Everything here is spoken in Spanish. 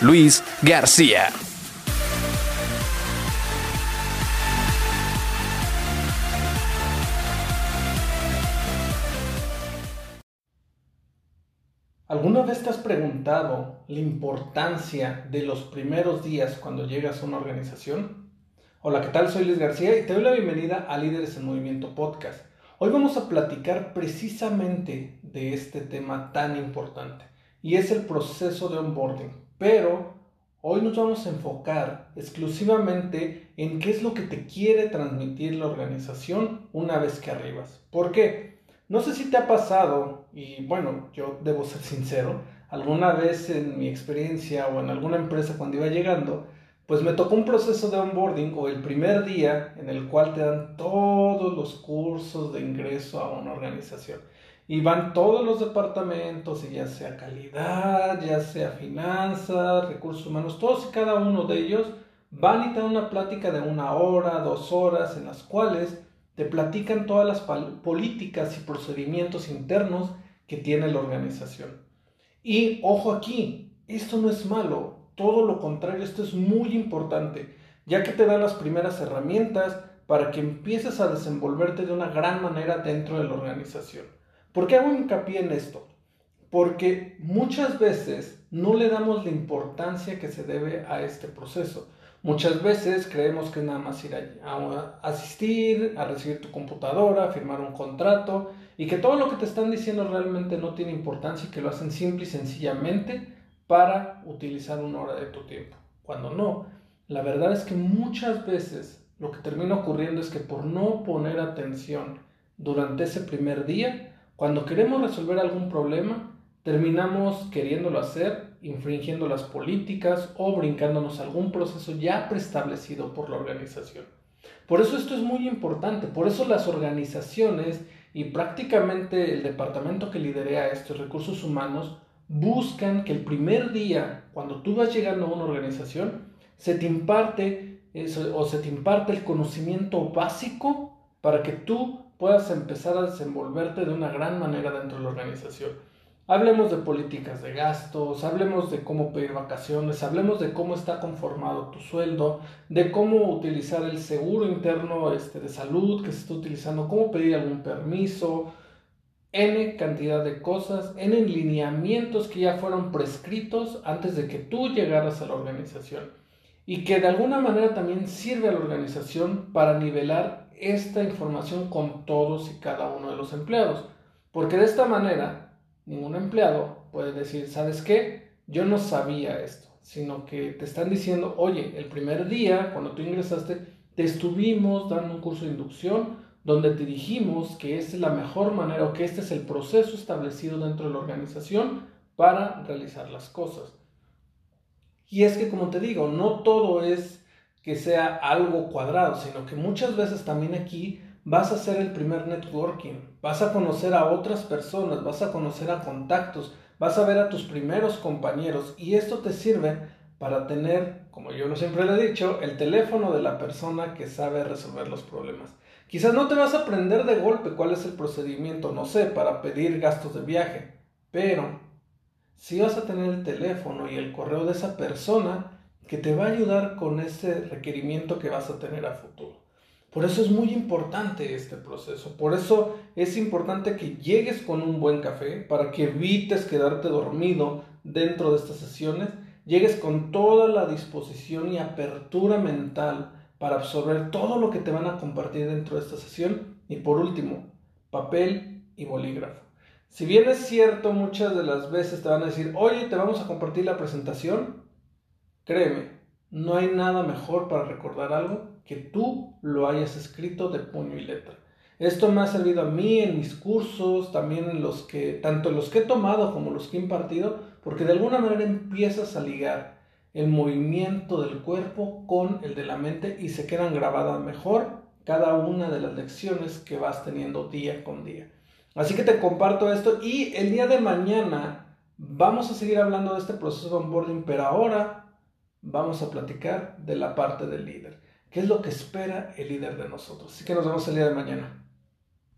Luis García. ¿Alguna vez te has preguntado la importancia de los primeros días cuando llegas a una organización? Hola, ¿qué tal? Soy Luis García y te doy la bienvenida a Líderes en Movimiento Podcast. Hoy vamos a platicar precisamente de este tema tan importante y es el proceso de onboarding. Pero hoy nos vamos a enfocar exclusivamente en qué es lo que te quiere transmitir la organización una vez que arribas. ¿Por qué? No sé si te ha pasado, y bueno, yo debo ser sincero, alguna vez en mi experiencia o en alguna empresa cuando iba llegando, pues me tocó un proceso de onboarding o el primer día en el cual te dan todos los cursos de ingreso a una organización. Y van todos los departamentos, y ya sea calidad, ya sea finanzas, recursos humanos, todos y cada uno de ellos van y te dan una plática de una hora, dos horas, en las cuales te platican todas las políticas y procedimientos internos que tiene la organización. Y ojo aquí, esto no es malo, todo lo contrario, esto es muy importante, ya que te da las primeras herramientas para que empieces a desenvolverte de una gran manera dentro de la organización. ¿Por qué hago hincapié en esto? Porque muchas veces no le damos la importancia que se debe a este proceso. Muchas veces creemos que nada más ir a, asistir, a recibir tu computadora, a firmar un contrato y que todo lo que te están diciendo realmente no tiene importancia y que lo hacen simple y sencillamente para utilizar una hora de tu tiempo. Cuando no, la verdad es que muchas veces lo que termina ocurriendo es que por no poner atención durante ese primer día, cuando queremos resolver algún problema, terminamos queriéndolo hacer, infringiendo las políticas o brincándonos algún proceso ya preestablecido por la organización. Por eso esto es muy importante, por eso las organizaciones y prácticamente el departamento que lidera estos recursos humanos buscan que el primer día, cuando tú vas llegando a una organización, se te imparte o se te imparte el conocimiento básico para que tú puedas empezar a desenvolverte de una gran manera dentro de la organización. Hablemos de políticas de gastos, hablemos de cómo pedir vacaciones, hablemos de cómo está conformado tu sueldo, de cómo utilizar el seguro interno este, de salud que se está utilizando, cómo pedir algún permiso, N cantidad de cosas, N lineamientos que ya fueron prescritos antes de que tú llegaras a la organización y que de alguna manera también sirve a la organización para nivelar esta información con todos y cada uno de los empleados. Porque de esta manera, ningún empleado puede decir, ¿sabes qué? Yo no sabía esto, sino que te están diciendo, oye, el primer día, cuando tú ingresaste, te estuvimos dando un curso de inducción donde te dijimos que esta es la mejor manera o que este es el proceso establecido dentro de la organización para realizar las cosas. Y es que, como te digo, no todo es que sea algo cuadrado, sino que muchas veces también aquí vas a hacer el primer networking, vas a conocer a otras personas, vas a conocer a contactos, vas a ver a tus primeros compañeros y esto te sirve para tener, como yo siempre le he dicho, el teléfono de la persona que sabe resolver los problemas. Quizás no te vas a aprender de golpe cuál es el procedimiento, no sé, para pedir gastos de viaje, pero sí vas a tener el teléfono y el correo de esa persona que te va a ayudar con ese requerimiento que vas a tener a futuro. Por eso es muy importante este proceso, por eso es importante que llegues con un buen café para que evites quedarte dormido dentro de estas sesiones, llegues con toda la disposición y apertura mental para absorber todo lo que te van a compartir dentro de esta sesión. Y por último, papel y bolígrafo. Si bien es cierto, muchas de las veces te van a decir, oye, te vamos a compartir la presentación, créeme, no hay nada mejor para recordar algo que tú lo hayas escrito de puño y letra. Esto me ha servido a mí en mis cursos, también en los que, tanto los que he tomado como los que he impartido, porque de alguna manera empiezas a ligar el movimiento del cuerpo con el de la mente y se quedan grabadas mejor cada una de las lecciones que vas teniendo día con día. Así que te comparto esto y el día de mañana vamos a seguir hablando de este proceso de onboarding, pero ahora vamos a platicar de la parte del líder. ¿Qué es lo que espera el líder de nosotros? Así que nos vemos el día de mañana.